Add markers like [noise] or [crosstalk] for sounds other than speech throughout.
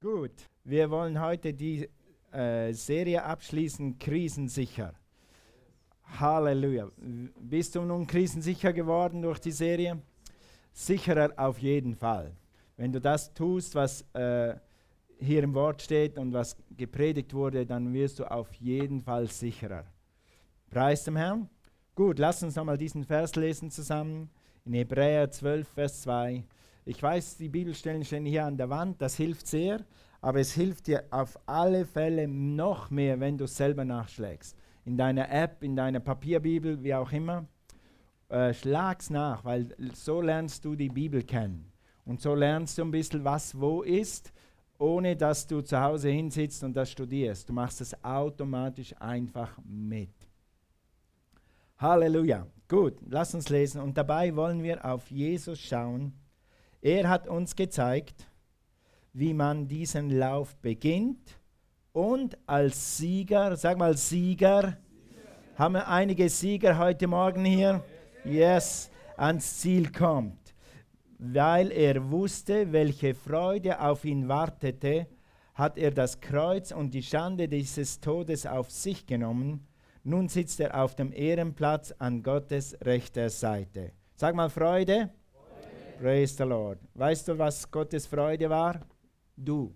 Gut, wir wollen heute die äh, Serie abschließen, krisensicher. Halleluja. Bist du nun krisensicher geworden durch die Serie? Sicherer auf jeden Fall. Wenn du das tust, was äh, hier im Wort steht und was gepredigt wurde, dann wirst du auf jeden Fall sicherer. Preis dem Herrn. Gut, lass uns nochmal diesen Vers lesen zusammen. In Hebräer 12, Vers 2. Ich weiß, die Bibelstellen stehen hier an der Wand, das hilft sehr, aber es hilft dir auf alle Fälle noch mehr, wenn du es selber nachschlägst. In deiner App, in deiner Papierbibel, wie auch immer. Äh, schlag's nach, weil so lernst du die Bibel kennen. Und so lernst du ein bisschen, was wo ist, ohne dass du zu Hause hinsitzt und das studierst. Du machst es automatisch einfach mit. Halleluja. Gut, lass uns lesen. Und dabei wollen wir auf Jesus schauen er hat uns gezeigt, wie man diesen Lauf beginnt und als Sieger, sag mal Sieger, Sieger. haben wir einige Sieger heute Morgen hier? Yes, ans Ziel kommt. Weil er wusste, welche Freude auf ihn wartete, hat er das Kreuz und die Schande dieses Todes auf sich genommen. Nun sitzt er auf dem Ehrenplatz an Gottes rechter Seite. Sag mal Freude. Praise the Lord. Weißt du, was Gottes Freude war? Du.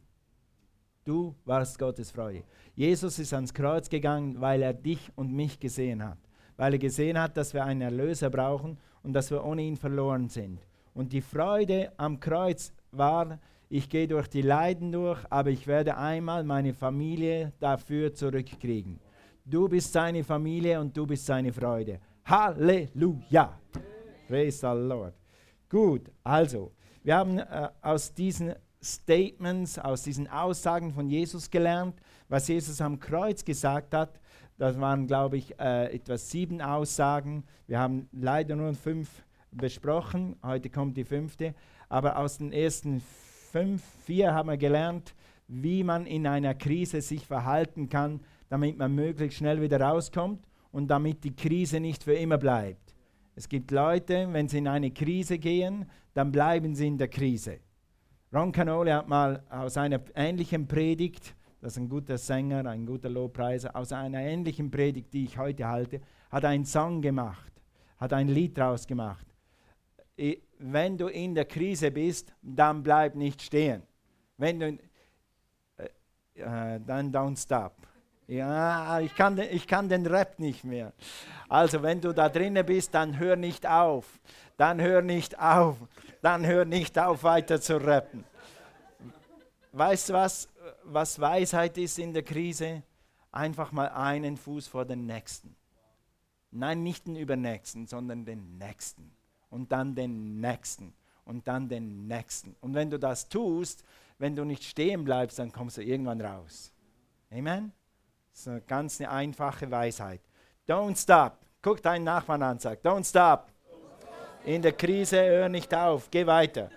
Du warst Gottes Freude. Jesus ist ans Kreuz gegangen, weil er dich und mich gesehen hat. Weil er gesehen hat, dass wir einen Erlöser brauchen und dass wir ohne ihn verloren sind. Und die Freude am Kreuz war, ich gehe durch die Leiden durch, aber ich werde einmal meine Familie dafür zurückkriegen. Du bist seine Familie und du bist seine Freude. Halleluja. Praise the Lord. Gut, also, wir haben äh, aus diesen Statements, aus diesen Aussagen von Jesus gelernt, was Jesus am Kreuz gesagt hat. Das waren, glaube ich, äh, etwa sieben Aussagen. Wir haben leider nur fünf besprochen. Heute kommt die fünfte. Aber aus den ersten fünf, vier haben wir gelernt, wie man in einer Krise sich verhalten kann, damit man möglichst schnell wieder rauskommt und damit die Krise nicht für immer bleibt. Es gibt Leute, wenn sie in eine Krise gehen, dann bleiben sie in der Krise. Ron Canole hat mal aus einer ähnlichen Predigt, das ist ein guter Sänger, ein guter Lobpreiser, aus einer ähnlichen Predigt, die ich heute halte, hat einen Song gemacht, hat ein Lied draus gemacht. Wenn du in der Krise bist, dann bleib nicht stehen. Wenn du, äh, äh, dann don't stop. Ja, ich kann, ich kann den Rap nicht mehr. Also wenn du da drinnen bist, dann hör nicht auf. Dann hör nicht auf. Dann hör nicht auf, weiter zu rappen. Weißt du was, was Weisheit ist in der Krise? Einfach mal einen Fuß vor den nächsten. Nein, nicht den übernächsten, sondern den nächsten. Und dann den nächsten. Und dann den nächsten. Und wenn du das tust, wenn du nicht stehen bleibst, dann kommst du irgendwann raus. Amen? Das ist eine ganz eine einfache Weisheit. Don't stop. Guck deinen Nachbarn an, sag, don't stop. In der Krise hör nicht auf, geh weiter.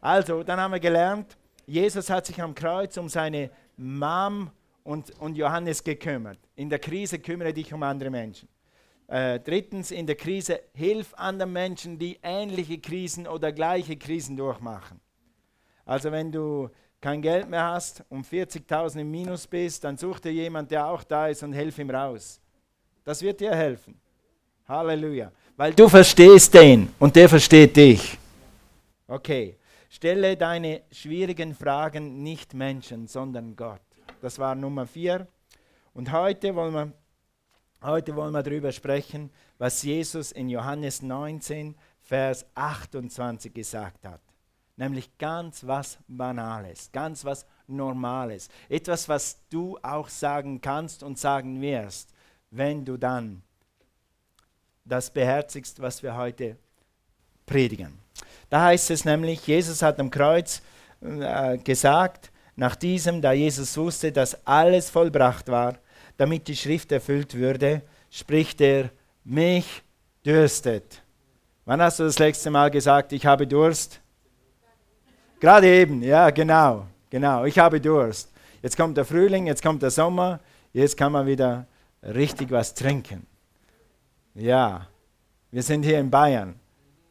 Also, dann haben wir gelernt, Jesus hat sich am Kreuz um seine Mom und, und Johannes gekümmert. In der Krise kümmere dich um andere Menschen. Äh, drittens, in der Krise hilf anderen Menschen, die ähnliche Krisen oder gleiche Krisen durchmachen. Also wenn du kein Geld mehr hast und 40.000 im Minus bist, dann such dir jemand, der auch da ist und helf ihm raus. Das wird dir helfen. Halleluja. Weil du verstehst den und der versteht dich. Okay. Stelle deine schwierigen Fragen nicht Menschen, sondern Gott. Das war Nummer vier. Und heute wollen wir, heute wollen wir darüber sprechen, was Jesus in Johannes 19, Vers 28 gesagt hat nämlich ganz was Banales, ganz was Normales, etwas, was du auch sagen kannst und sagen wirst, wenn du dann das beherzigst, was wir heute predigen. Da heißt es nämlich, Jesus hat am Kreuz äh, gesagt, nach diesem, da Jesus wusste, dass alles vollbracht war, damit die Schrift erfüllt würde, spricht er, mich dürstet. Wann hast du das letzte Mal gesagt, ich habe Durst? Gerade eben, ja, genau, genau. Ich habe Durst. Jetzt kommt der Frühling, jetzt kommt der Sommer, jetzt kann man wieder richtig was trinken. Ja, wir sind hier in Bayern,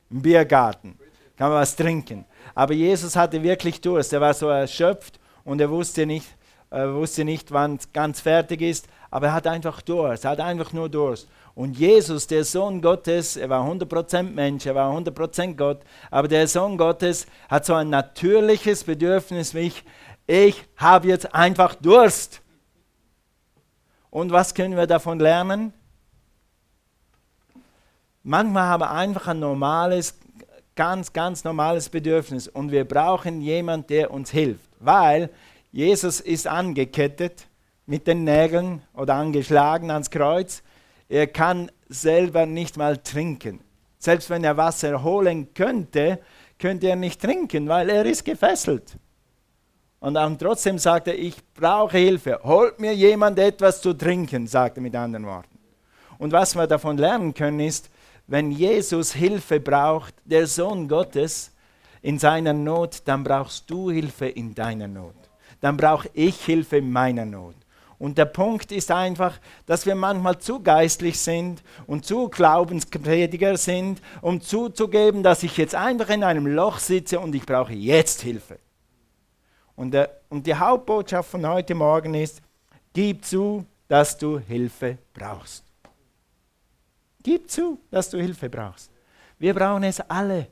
im Biergarten, kann man was trinken. Aber Jesus hatte wirklich Durst, er war so erschöpft und er wusste nicht, er wusste nicht, wann es ganz fertig ist, aber er hat einfach Durst, er hat einfach nur Durst. Und Jesus, der Sohn Gottes, er war 100% Mensch, er war 100% Gott, aber der Sohn Gottes hat so ein natürliches Bedürfnis wie ich, ich habe jetzt einfach Durst. Und was können wir davon lernen? Manchmal haben wir einfach ein normales, ganz, ganz normales Bedürfnis und wir brauchen jemanden, der uns hilft, weil Jesus ist angekettet mit den Nägeln oder angeschlagen ans Kreuz. Er kann selber nicht mal trinken. Selbst wenn er Wasser holen könnte, könnte er nicht trinken, weil er ist gefesselt. Und dann trotzdem sagt er, ich brauche Hilfe. Holt mir jemand etwas zu trinken, sagt er mit anderen Worten. Und was wir davon lernen können, ist, wenn Jesus Hilfe braucht, der Sohn Gottes, in seiner Not, dann brauchst du Hilfe in deiner Not. Dann brauche ich Hilfe in meiner Not. Und der Punkt ist einfach, dass wir manchmal zu geistlich sind und zu Glaubensprediger sind, um zuzugeben, dass ich jetzt einfach in einem Loch sitze und ich brauche jetzt Hilfe. Und, der, und die Hauptbotschaft von heute Morgen ist, gib zu, dass du Hilfe brauchst. Gib zu, dass du Hilfe brauchst. Wir brauchen es alle.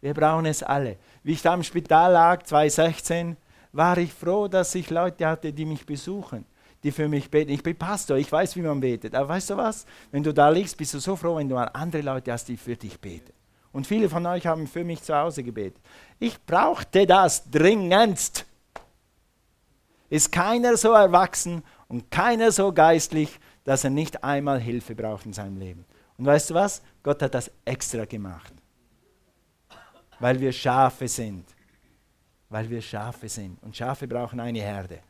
Wir brauchen es alle. Wie ich da im Spital lag, 2016, war ich froh, dass ich Leute hatte, die mich besuchen, die für mich beten. Ich bin Pastor, ich weiß, wie man betet. Aber weißt du was? Wenn du da liegst, bist du so froh, wenn du mal andere Leute hast, die für dich beten. Und viele von euch haben für mich zu Hause gebetet. Ich brauchte das dringendst. Ist keiner so erwachsen und keiner so geistlich, dass er nicht einmal Hilfe braucht in seinem Leben. Und weißt du was? Gott hat das extra gemacht. Weil wir Schafe sind. Weil wir Schafe sind. Und Schafe brauchen eine Herde.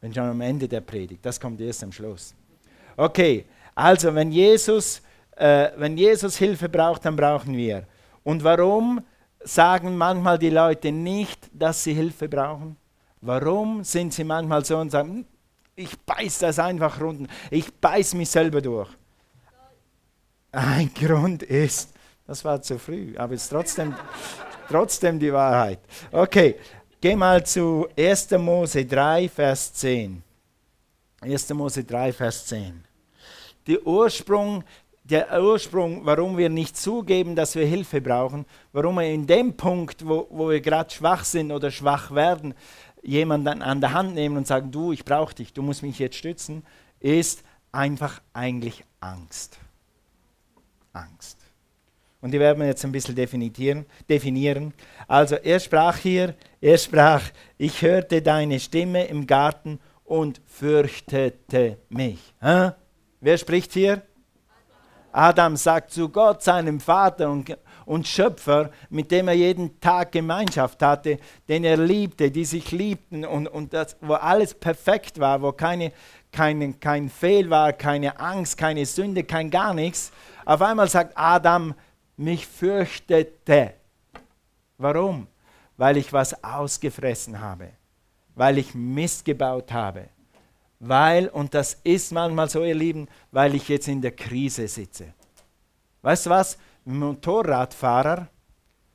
Wenn schon am Ende der Predigt. Das kommt erst am Schluss. Okay, also wenn Jesus, äh, wenn Jesus Hilfe braucht, dann brauchen wir. Und warum sagen manchmal die Leute nicht, dass sie Hilfe brauchen? Warum sind sie manchmal so und sagen, hm, ich beiß das einfach runter, ich beiß mich selber durch? Ein Grund ist, das war zu früh, aber es ist trotzdem, trotzdem die Wahrheit. Okay, geh mal zu 1. Mose 3, Vers 10. 1. Mose 3, Vers 10. Der Ursprung der Ursprung, warum wir nicht zugeben, dass wir Hilfe brauchen, warum wir in dem Punkt, wo, wo wir gerade schwach sind oder schwach werden, jemanden an der Hand nehmen und sagen, du, ich brauche dich, du musst mich jetzt stützen, ist einfach eigentlich Angst. Angst. Und die werden wir jetzt ein bisschen definieren. Also er sprach hier, er sprach, ich hörte deine Stimme im Garten und fürchtete mich. Hä? Wer spricht hier? Adam sagt zu Gott, seinem Vater und, und Schöpfer, mit dem er jeden Tag Gemeinschaft hatte, den er liebte, die sich liebten und, und das, wo alles perfekt war, wo keine, keine, kein Fehl war, keine Angst, keine Sünde, kein gar nichts. Auf einmal sagt Adam, mich fürchtete. Warum? Weil ich was ausgefressen habe, weil ich Mist gebaut habe weil, und das ist manchmal so, ihr Lieben, weil ich jetzt in der Krise sitze. Weißt du was? Motorradfahrer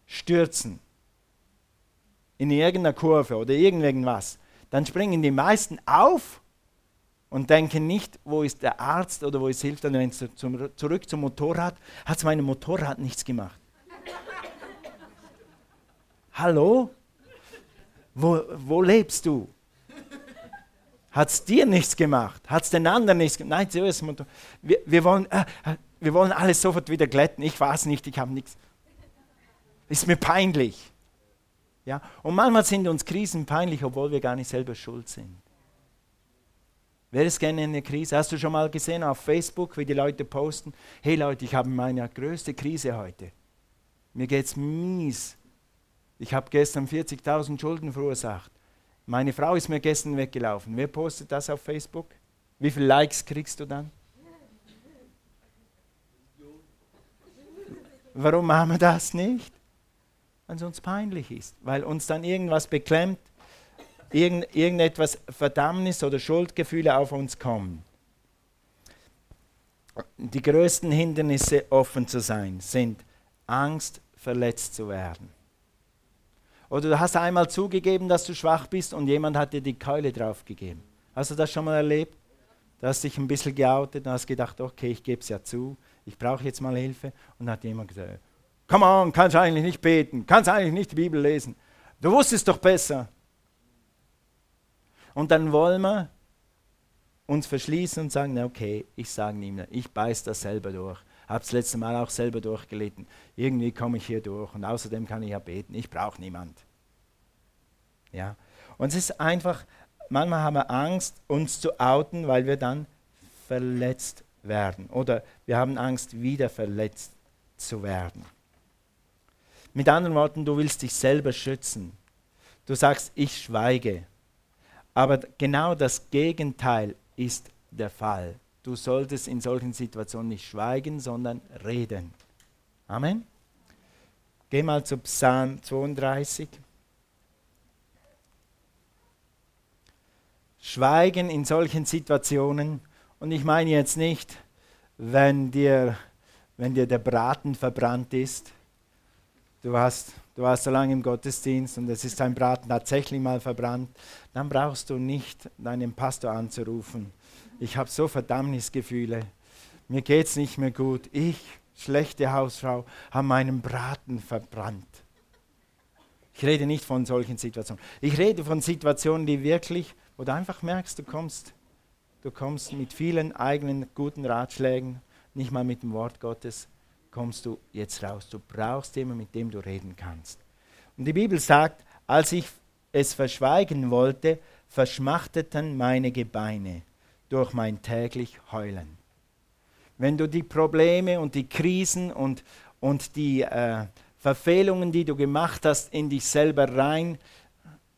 stürzen in irgendeiner Kurve oder irgendwas. Dann springen die meisten auf und denken nicht, wo ist der Arzt oder wo ist Hilfe. Dann wenn sie zum, zurück zum Motorrad, hat es meinem Motorrad nichts gemacht. Hallo? Wo, wo lebst du? Hat es dir nichts gemacht? Hat es den anderen nichts gemacht? Nein, wir, wir, wollen, äh, äh, wir wollen alles sofort wieder glätten. Ich weiß nicht, ich habe nichts. Ist mir peinlich. Ja? Und manchmal sind uns Krisen peinlich, obwohl wir gar nicht selber schuld sind. Wer ist gerne in einer Krise? Hast du schon mal gesehen auf Facebook, wie die Leute posten? Hey Leute, ich habe meine größte Krise heute. Mir geht es mies. Ich habe gestern 40.000 Schulden verursacht. Meine Frau ist mir gestern weggelaufen. Wer postet das auf Facebook? Wie viele Likes kriegst du dann? Warum machen wir das nicht? Weil es uns peinlich ist, weil uns dann irgendwas beklemmt, irgend, irgendetwas Verdammnis oder Schuldgefühle auf uns kommen. Die größten Hindernisse, offen zu sein, sind Angst, verletzt zu werden Oder du hast einmal zugegeben, dass du schwach bist und jemand hat dir die Keule draufgegeben. Hast du das schon mal erlebt? Du hast dich ein bisschen geoutet und hast gedacht, okay, ich gebe es ja zu, ich brauche jetzt mal Hilfe. Und hat jemand gesagt, come on, kannst eigentlich nicht beten, kannst eigentlich nicht die Bibel lesen. Du wusstest doch besser. Und dann wollen wir uns verschließen und sagen, okay, ich sage mehr, ich beiß das selber durch. Habe das letzte Mal auch selber durchgelitten. Irgendwie komme ich hier durch und außerdem kann ich ja beten. Ich brauche niemand. Ja. Und es ist einfach, manchmal haben wir Angst, uns zu outen, weil wir dann verletzt werden. Oder wir haben Angst, wieder verletzt zu werden. Mit anderen Worten, du willst dich selber schützen. Du sagst, ich schweige. Aber genau das Gegenteil ist der Fall. Du solltest in solchen Situationen nicht schweigen, sondern reden. Amen. Geh mal zu Psalm 32. Schweigen in solchen Situationen. Und ich meine jetzt nicht, wenn dir, wenn dir der Braten verbrannt ist. Du hast du warst so lange im Gottesdienst und es ist dein Braten tatsächlich mal verbrannt, dann brauchst du nicht deinen Pastor anzurufen. Ich habe so Verdammnisgefühle. Mir geht es nicht mehr gut. Ich, schlechte Hausfrau, habe meinen Braten verbrannt. Ich rede nicht von solchen Situationen. Ich rede von Situationen, die wirklich, wo du einfach merkst, du kommst, du kommst mit vielen eigenen guten Ratschlägen, nicht mal mit dem Wort Gottes, kommst du jetzt raus. Du brauchst jemanden, mit dem du reden kannst. Und die Bibel sagt, als ich es verschweigen wollte, verschmachteten meine Gebeine durch mein täglich Heulen. Wenn du die Probleme und die Krisen und, und die äh, Verfehlungen, die du gemacht hast, in dich selber rein,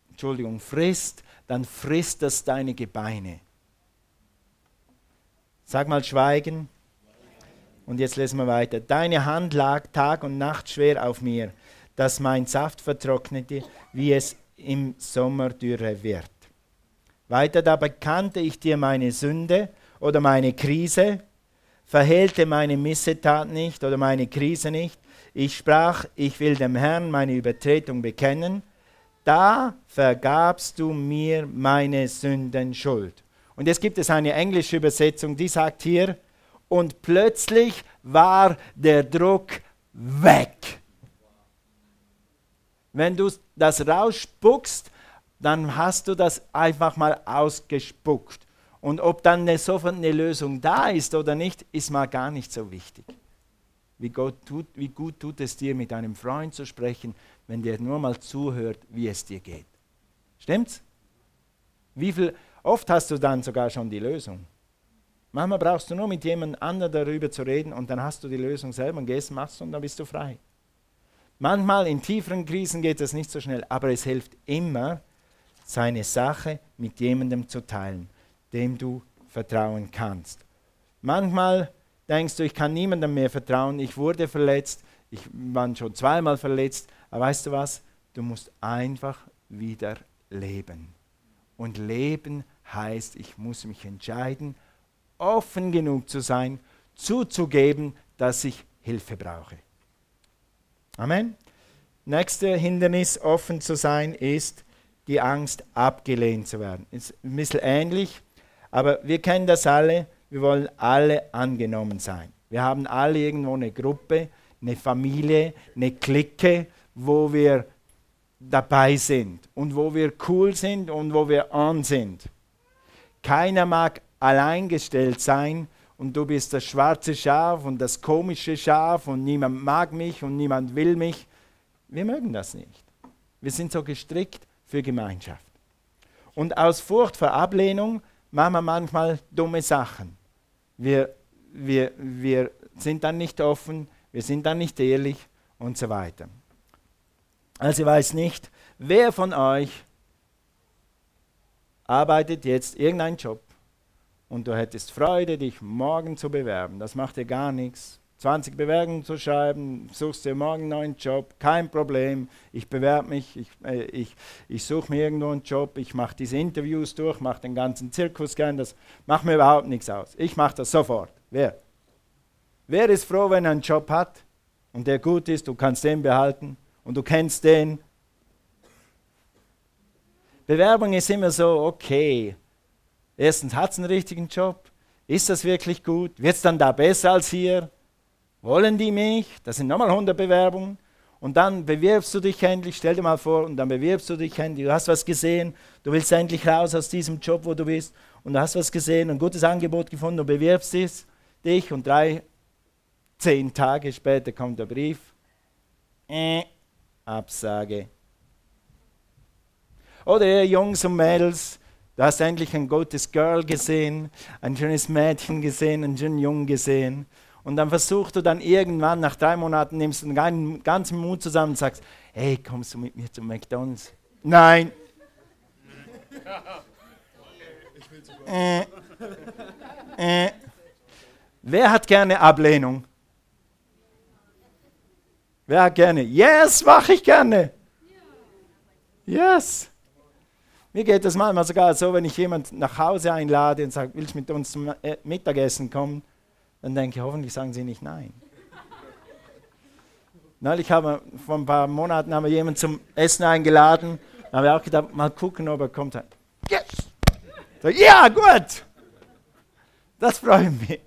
Entschuldigung, frisst, dann frisst das deine Gebeine. Sag mal Schweigen. Und jetzt lesen wir weiter. Deine Hand lag Tag und Nacht schwer auf mir, dass mein Saft vertrocknete, wie es im Sommer dürre wird. Weiter da bekannte ich dir meine Sünde oder meine Krise, verhehlte meine Missetat nicht oder meine Krise nicht. Ich sprach, ich will dem Herrn meine Übertretung bekennen. Da vergabst du mir meine Sünden Schuld. Und jetzt gibt es eine englische Übersetzung, die sagt hier, und plötzlich war der Druck weg. Wenn du das rausspuckst, dann hast du das einfach mal ausgespuckt. Und ob dann eine, sofort eine Lösung da ist oder nicht, ist mal gar nicht so wichtig. Wie, tut, wie gut tut es dir, mit einem Freund zu sprechen, wenn der nur mal zuhört, wie es dir geht. Stimmt's? Wie viel, oft hast du dann sogar schon die Lösung. Manchmal brauchst du nur mit jemand anderem darüber zu reden und dann hast du die Lösung selber und gehst, machst und dann bist du frei. Manchmal in tieferen Krisen geht das nicht so schnell, aber es hilft immer, seine Sache mit jemandem zu teilen, dem du vertrauen kannst. Manchmal denkst du, ich kann niemandem mehr vertrauen, ich wurde verletzt, ich war schon zweimal verletzt, aber weißt du was? Du musst einfach wieder leben. Und leben heißt, ich muss mich entscheiden, offen genug zu sein, zuzugeben, dass ich Hilfe brauche. Amen. Nächste Hindernis, offen zu sein, ist die Angst, abgelehnt zu werden. Ist ein bisschen ähnlich, aber wir kennen das alle. Wir wollen alle angenommen sein. Wir haben alle irgendwo eine Gruppe, eine Familie, eine Clique, wo wir dabei sind und wo wir cool sind und wo wir on sind. Keiner mag alleingestellt sein und du bist das schwarze Schaf und das komische Schaf und niemand mag mich und niemand will mich. Wir mögen das nicht. Wir sind so gestrickt für Gemeinschaft. Und aus Furcht vor Ablehnung machen wir manchmal dumme Sachen. Wir, wir, wir sind dann nicht offen, wir sind dann nicht ehrlich und so weiter. Also ich weiß nicht, wer von euch arbeitet jetzt irgendeinen Job und du hättest Freude, dich morgen zu bewerben. Das macht dir gar nichts. 20 Bewerbungen zu schreiben, suchst dir morgen einen neuen Job, kein Problem. Ich bewerbe mich, ich, äh, ich, ich suche mir irgendwo einen Job, ich mache diese Interviews durch, mache den ganzen Zirkus gern, das macht mir überhaupt nichts aus. Ich mache das sofort. Wer? Wer ist froh, wenn er einen Job hat und der gut ist, du kannst den behalten und du kennst den Bewerbung ist immer so, okay. Erstens hat es einen richtigen Job. Ist das wirklich gut? Wird es dann da besser als hier? Wollen die mich? Das sind nochmal 100 Bewerbungen. Und dann bewirbst du dich endlich, stell dir mal vor, und dann bewirbst du dich endlich, du hast was gesehen, du willst endlich raus aus diesem Job, wo du bist, und du hast was gesehen, ein gutes Angebot gefunden, du bewirbst dich, und drei, zehn Tage später kommt der Brief, äh, Absage. Oder ihr Jungs und Mädels, du hast endlich ein gutes Girl gesehen, ein schönes Mädchen gesehen, einen schönen Jungen gesehen, und dann versuchst du dann irgendwann, nach drei Monaten, nimmst du den ganzen Mut zusammen und sagst, hey, kommst du mit mir zum McDonald's? Nein. äh, äh. Wer hat gerne Ablehnung? Wer hat gerne? Yes, mache ich gerne. Yes. Mir geht das manchmal sogar so, wenn ich jemanden nach Hause einlade und sage, willst du mit uns zum äh, Mittagessen kommen? dann denke ich, hoffentlich sagen sie nicht nein. [laughs] Neulich haben wir, vor ein paar Monaten haben wir jemanden zum Essen eingeladen. Da haben wir auch gedacht, mal gucken, ob er kommt. Yes! So, ja, gut! Das freut mich.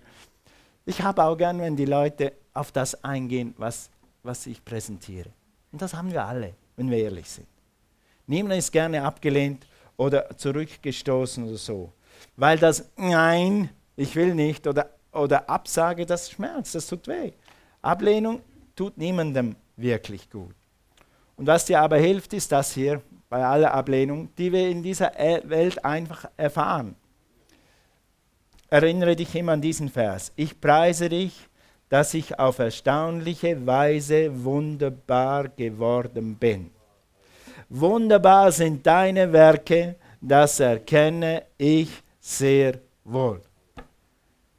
Ich habe auch gern, wenn die Leute auf das eingehen, was, was ich präsentiere. Und das haben wir alle, wenn wir ehrlich sind. Niemand ist gerne abgelehnt oder zurückgestoßen oder so. Weil das Nein, ich will nicht oder oder Absage, das schmerzt, das tut weh. Ablehnung tut niemandem wirklich gut. Und was dir aber hilft, ist das hier bei aller Ablehnung, die wir in dieser e- Welt einfach erfahren. Erinnere dich immer an diesen Vers. Ich preise dich, dass ich auf erstaunliche Weise wunderbar geworden bin. Wunderbar sind deine Werke, das erkenne ich sehr wohl.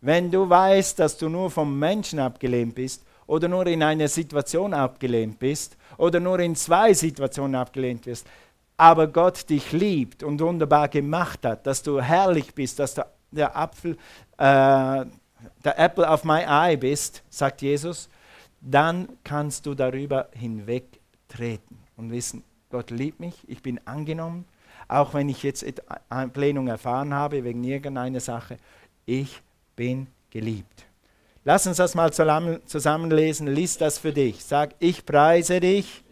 Wenn du weißt, dass du nur vom Menschen abgelehnt bist oder nur in einer Situation abgelehnt bist oder nur in zwei Situationen abgelehnt wirst, aber Gott dich liebt und wunderbar gemacht hat, dass du herrlich bist, dass du der Apfel, äh, der Apple of my eye bist, sagt Jesus, dann kannst du darüber hinwegtreten und wissen, Gott liebt mich, ich bin angenommen, auch wenn ich jetzt Ablehnung erfahren habe wegen irgendeiner Sache, ich bin geliebt. Lass uns das mal zusammenlesen. Lies das für dich. Sag, ich preise dich.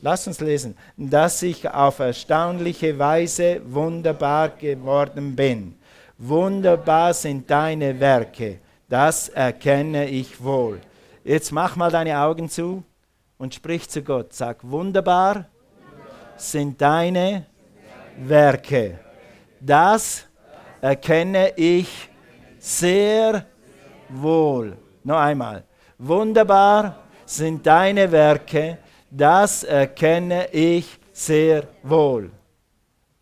Lass uns lesen, dass ich auf erstaunliche Weise wunderbar geworden bin. Wunderbar sind deine Werke, das erkenne ich wohl. Jetzt mach mal deine Augen zu und sprich zu Gott. Sag, wunderbar sind deine Werke, das erkenne ich sehr wohl. Noch einmal. Wunderbar sind deine Werke, das erkenne ich sehr wohl.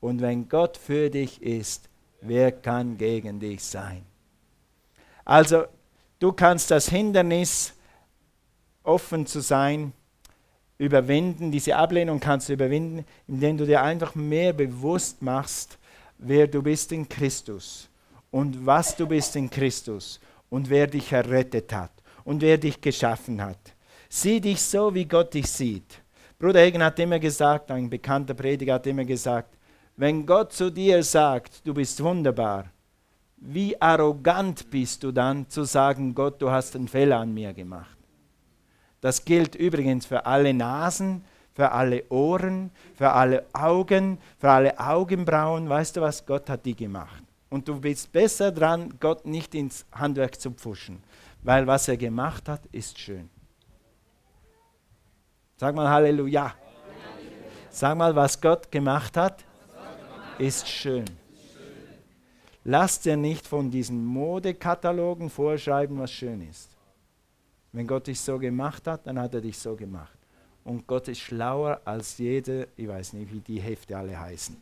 Und wenn Gott für dich ist, wer kann gegen dich sein? Also, du kannst das Hindernis, offen zu sein, überwinden. Diese Ablehnung kannst du überwinden, indem du dir einfach mehr bewusst machst, wer du bist in Christus und was du bist in Christus und wer dich errettet hat und wer dich geschaffen hat. Sieh dich so, wie Gott dich sieht. Bruder Hagen hat immer gesagt, ein bekannter Prediger hat immer gesagt, wenn Gott zu dir sagt, du bist wunderbar, wie arrogant bist du dann zu sagen, Gott, du hast einen Fehler an mir gemacht. Das gilt übrigens für alle Nasen, für alle Ohren, für alle Augen, für alle Augenbrauen. Weißt du was? Gott hat die gemacht. Und du bist besser dran, Gott nicht ins Handwerk zu pfuschen, weil was er gemacht hat, ist schön. Sag mal Halleluja. Sag mal, was Gott gemacht hat, ist schön. Lass dir nicht von diesen Modekatalogen vorschreiben, was schön ist. Wenn Gott dich so gemacht hat, dann hat er dich so gemacht. Und Gott ist schlauer als jede, ich weiß nicht, wie die Hefte alle heißen.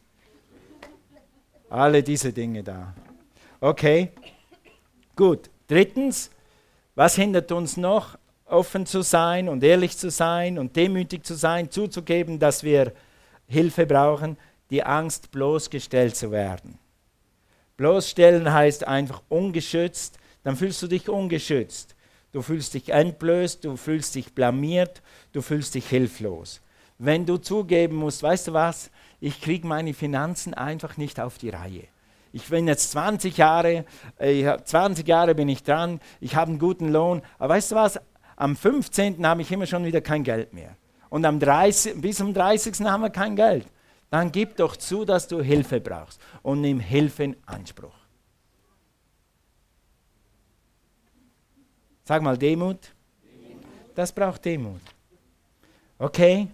Alle diese Dinge da. Okay, gut. Drittens, was hindert uns noch, offen zu sein und ehrlich zu sein und demütig zu sein, zuzugeben, dass wir Hilfe brauchen? Die Angst, bloßgestellt zu werden. Bloßstellen heißt einfach ungeschützt, dann fühlst du dich ungeschützt. Du fühlst dich entblößt, du fühlst dich blamiert, du fühlst dich hilflos. Wenn du zugeben musst, weißt du was, ich kriege meine Finanzen einfach nicht auf die Reihe. Ich bin jetzt 20 Jahre, äh, 20 Jahre bin ich dran, ich habe einen guten Lohn, aber weißt du was, am 15. habe ich immer schon wieder kein Geld mehr. Und am 30, bis zum 30. haben wir kein Geld. Dann gib doch zu, dass du Hilfe brauchst und nimm Hilfe in Anspruch. Sag mal Demut. Das braucht Demut. Okay?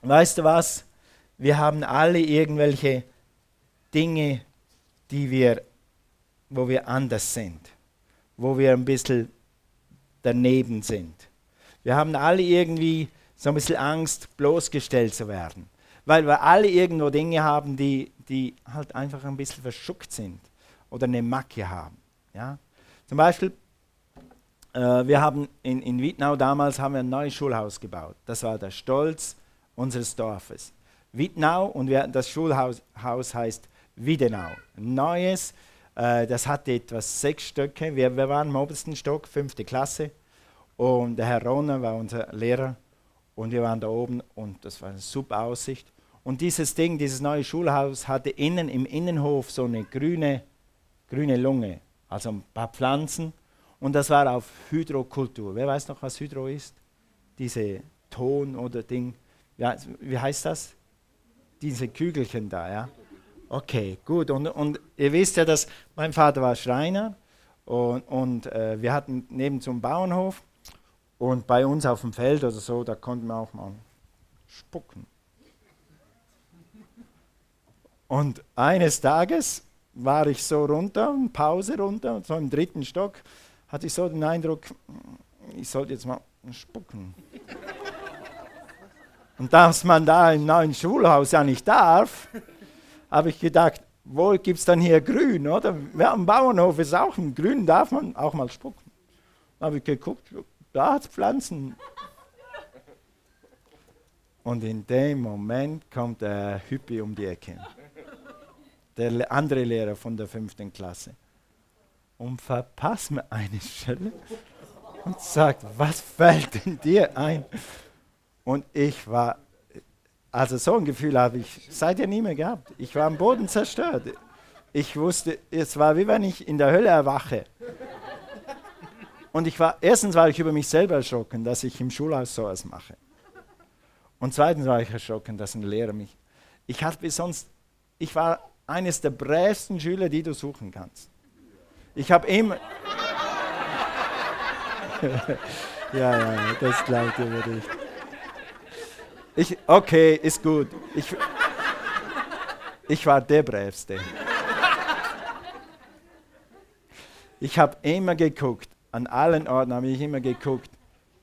Weißt du was? Wir haben alle irgendwelche Dinge, die wir, wo wir anders sind, wo wir ein bisschen daneben sind. Wir haben alle irgendwie so ein bisschen Angst, bloßgestellt zu werden, weil wir alle irgendwo Dinge haben, die, die halt einfach ein bisschen verschuckt sind oder eine Macke haben. Ja? Zum Beispiel wir haben in, in Wittnau damals haben wir ein neues Schulhaus gebaut. Das war der Stolz unseres Dorfes. Wittnau und wir, das Schulhaus Haus heißt Wiedenau. Neues, äh, das hatte etwas sechs Stöcke. Wir, wir waren im obersten Stock, fünfte Klasse. Und der Herr Rohner war unser Lehrer. Und wir waren da oben und das war eine super Aussicht. Und dieses Ding, dieses neue Schulhaus hatte innen im Innenhof so eine grüne, grüne Lunge, also ein paar Pflanzen und das war auf Hydrokultur. Wer weiß noch, was Hydro ist? Diese Ton oder Ding. Ja, wie heißt das? Diese Kügelchen da, ja? Okay, gut. Und, und ihr wisst ja, dass mein Vater war Schreiner und, und äh, wir hatten neben zum Bauernhof und bei uns auf dem Feld oder so, da konnten wir auch mal spucken. Und eines Tages war ich so runter, Pause runter, so im dritten Stock hatte ich so den Eindruck, ich sollte jetzt mal spucken. Und dass man da im neuen Schulhaus ja nicht darf, habe ich gedacht, wohl gibt es dann hier grün, oder? Ja, am Bauernhof ist auch ein grün, darf man auch mal spucken. Da habe ich geguckt, da hat es Pflanzen. Und in dem Moment kommt der Hüppi um die Ecke. Der andere Lehrer von der fünften Klasse und verpasst mir eine Stelle und sagt, was fällt denn dir ein? Und ich war, also so ein Gefühl habe ich seitdem nie mehr gehabt. Ich war am Boden zerstört. Ich wusste, es war wie wenn ich in der Hölle erwache. Und ich war, erstens war ich über mich selber erschrocken, dass ich im Schulhaus sowas mache. Und zweitens war ich erschrocken, dass ein Lehrer mich, ich hatte sonst, ich war eines der brävsten Schüler, die du suchen kannst. Ich habe immer. [laughs] ja, ja, das glaubt ihr mir nicht. Ich, okay, ist gut. Ich, ich war der Brävste. Ich habe immer geguckt, an allen Orten habe ich immer geguckt,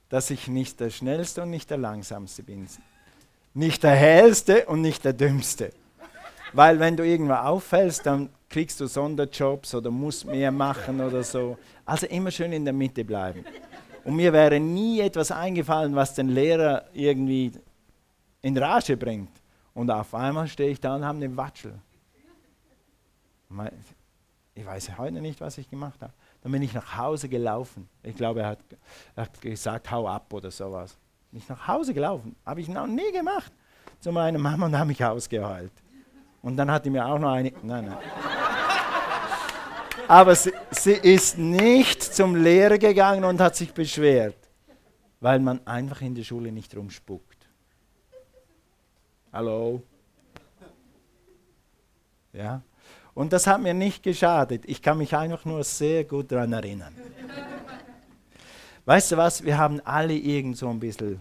dass ich nicht der Schnellste und nicht der Langsamste bin. Nicht der Hellste und nicht der Dümmste. Weil wenn du irgendwo auffällst, dann kriegst du Sonderjobs oder musst mehr machen oder so. Also immer schön in der Mitte bleiben. Und mir wäre nie etwas eingefallen, was den Lehrer irgendwie in Rage bringt. Und auf einmal stehe ich da und habe eine Watschel. Ich weiß heute nicht, was ich gemacht habe. Dann bin ich nach Hause gelaufen. Ich glaube, er hat, er hat gesagt, hau ab oder sowas. Bin ich nach Hause gelaufen. Habe ich noch nie gemacht. Zu meiner Mama und habe mich ausgeheult. Und dann hat die mir auch noch eine. Nein, nein. Aber sie, sie ist nicht zum Lehrer gegangen und hat sich beschwert, weil man einfach in der Schule nicht rumspuckt. Hallo? Ja? Und das hat mir nicht geschadet. Ich kann mich einfach nur sehr gut daran erinnern. Weißt du was? Wir haben alle irgend so ein bisschen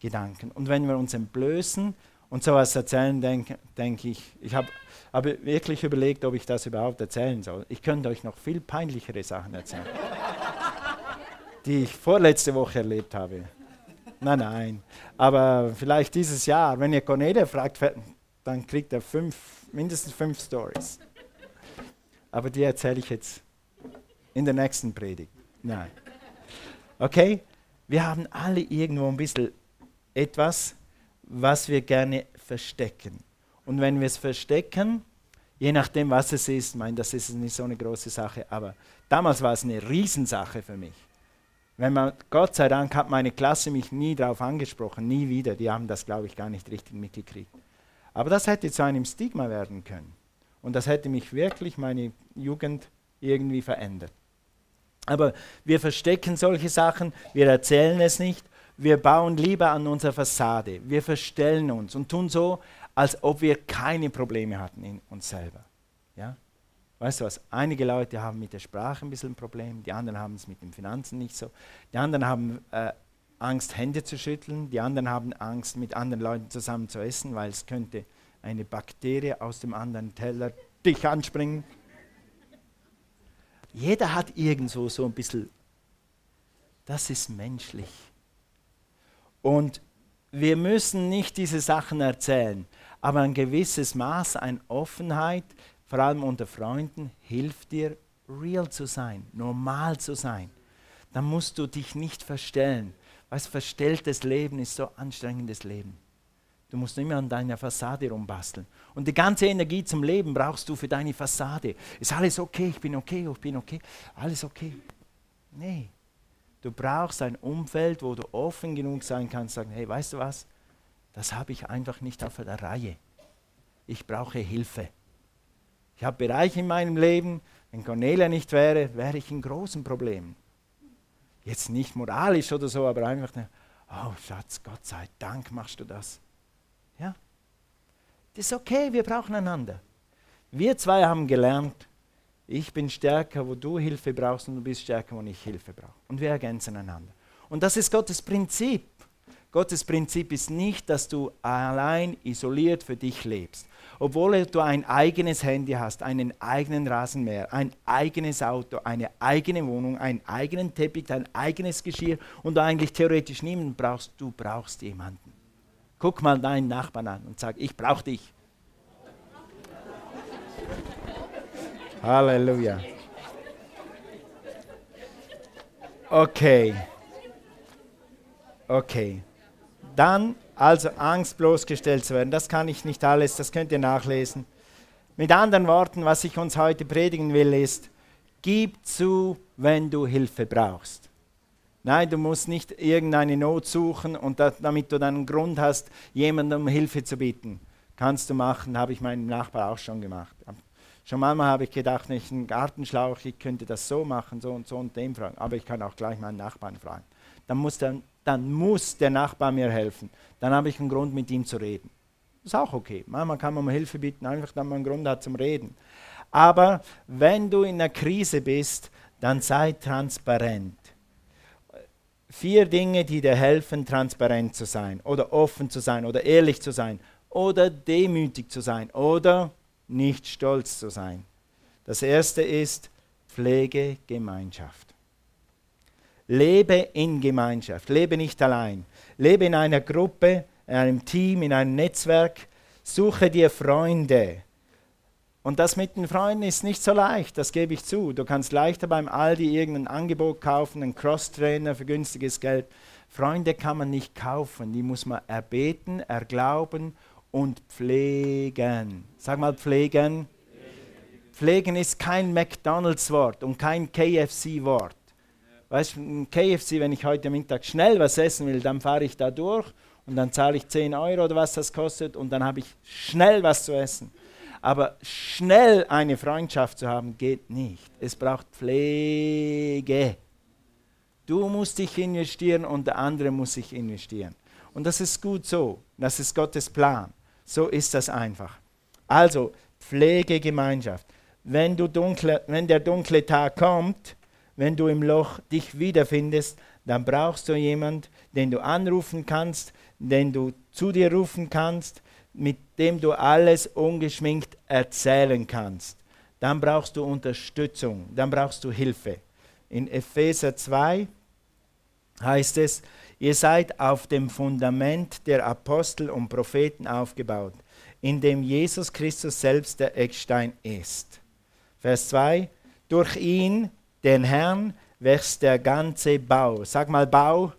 Gedanken. Und wenn wir uns entblößen, und sowas erzählen, denke denk ich. Ich habe hab wirklich überlegt, ob ich das überhaupt erzählen soll. Ich könnte euch noch viel peinlichere Sachen erzählen, [laughs] die ich vorletzte Woche erlebt habe. Nein, nein. Aber vielleicht dieses Jahr, wenn ihr Cornelia fragt, dann kriegt er fünf, mindestens fünf Stories. Aber die erzähle ich jetzt in der nächsten Predigt. Nein. Okay? Wir haben alle irgendwo ein bisschen etwas, was wir gerne verstecken. Und wenn wir es verstecken, je nachdem, was es ist, mein, das ist nicht so eine große Sache, aber damals war es eine Riesensache für mich. Wenn man, Gott sei Dank hat meine Klasse mich nie darauf angesprochen, nie wieder. Die haben das, glaube ich, gar nicht richtig mitgekriegt. Aber das hätte zu einem Stigma werden können. Und das hätte mich wirklich meine Jugend irgendwie verändert. Aber wir verstecken solche Sachen, wir erzählen es nicht, wir bauen lieber an unserer Fassade, wir verstellen uns und tun so, als ob wir keine Probleme hatten in uns selber. Ja? Weißt du was? Einige Leute haben mit der Sprache ein bisschen ein Problem, die anderen haben es mit den Finanzen nicht so. Die anderen haben äh, Angst, Hände zu schütteln, die anderen haben Angst, mit anderen Leuten zusammen zu essen, weil es könnte eine Bakterie aus dem anderen Teller dich anspringen. Jeder hat irgendwo so ein bisschen, das ist menschlich. Und wir müssen nicht diese Sachen erzählen, aber ein gewisses Maß an Offenheit, vor allem unter Freunden, hilft dir, real zu sein, normal zu sein. Dann musst du dich nicht verstellen. Weißt verstelltes Leben ist so anstrengendes Leben. Du musst immer an deiner Fassade rumbasteln. Und die ganze Energie zum Leben brauchst du für deine Fassade. Ist alles okay? Ich bin okay, ich bin okay. Alles okay. Nee. Du brauchst ein Umfeld, wo du offen genug sein kannst, sagen, hey, weißt du was? Das habe ich einfach nicht auf der Reihe. Ich brauche Hilfe. Ich habe Bereiche in meinem Leben, wenn Cornelia nicht wäre, wäre ich in großen Problemen. Jetzt nicht moralisch oder so, aber einfach, oh Schatz, Gott sei Dank machst du das. Ja? Das ist okay, wir brauchen einander. Wir zwei haben gelernt, ich bin stärker, wo du Hilfe brauchst und du bist stärker, wo ich Hilfe brauche. Und wir ergänzen einander. Und das ist Gottes Prinzip. Gottes Prinzip ist nicht, dass du allein isoliert für dich lebst. Obwohl du ein eigenes Handy hast, einen eigenen Rasenmäher, ein eigenes Auto, eine eigene Wohnung, einen eigenen Teppich, ein eigenes Geschirr und du eigentlich theoretisch niemanden brauchst, du brauchst jemanden. Guck mal deinen Nachbarn an und sag, ich brauche dich. Halleluja. Okay. Okay. Dann also Angst bloßgestellt zu werden. Das kann ich nicht alles, das könnt ihr nachlesen. Mit anderen Worten, was ich uns heute predigen will, ist, gib zu, wenn du Hilfe brauchst. Nein, du musst nicht irgendeine Not suchen und da, damit du dann einen Grund hast, jemandem Hilfe zu bieten. Kannst du machen, habe ich meinem Nachbar auch schon gemacht. Schon manchmal habe ich gedacht, nicht einen Gartenschlauch, ich könnte das so machen, so und so und dem fragen. Aber ich kann auch gleich meinen Nachbarn fragen. Dann muss der, dann muss der Nachbar mir helfen. Dann habe ich einen Grund, mit ihm zu reden. Ist auch okay. Manchmal kann man um Hilfe bitten, einfach, damit man einen Grund hat zum Reden. Aber wenn du in einer Krise bist, dann sei transparent vier Dinge, die dir helfen, transparent zu sein oder offen zu sein oder ehrlich zu sein oder demütig zu sein oder nicht stolz zu sein. Das erste ist Pflege Gemeinschaft. Lebe in Gemeinschaft, lebe nicht allein. Lebe in einer Gruppe, in einem Team, in einem Netzwerk. Suche dir Freunde, und das mit den Freunden ist nicht so leicht, das gebe ich zu. Du kannst leichter beim Aldi irgendein Angebot kaufen, einen Cross-Trainer für günstiges Geld. Freunde kann man nicht kaufen, die muss man erbeten, erglauben und pflegen. Sag mal pflegen. Pflegen ist kein McDonalds-Wort und kein KFC-Wort. Weißt du, KFC, wenn ich heute Mittag schnell was essen will, dann fahre ich da durch und dann zahle ich 10 Euro oder was das kostet und dann habe ich schnell was zu essen. Aber schnell eine Freundschaft zu haben, geht nicht. Es braucht Pflege. Du musst dich investieren und der andere muss sich investieren. Und das ist gut so. Das ist Gottes Plan. So ist das einfach. Also, Pflegegemeinschaft. Wenn, du dunkle, wenn der dunkle Tag kommt, wenn du im Loch dich wiederfindest, dann brauchst du jemanden, den du anrufen kannst, den du zu dir rufen kannst, mit dem du alles ungeschminkt erzählen kannst. Dann brauchst du Unterstützung, dann brauchst du Hilfe. In Epheser 2 heißt es, ihr seid auf dem Fundament der Apostel und Propheten aufgebaut, in dem Jesus Christus selbst der Eckstein ist. Vers 2, durch ihn, den Herrn, wächst der ganze Bau. Sag mal Bau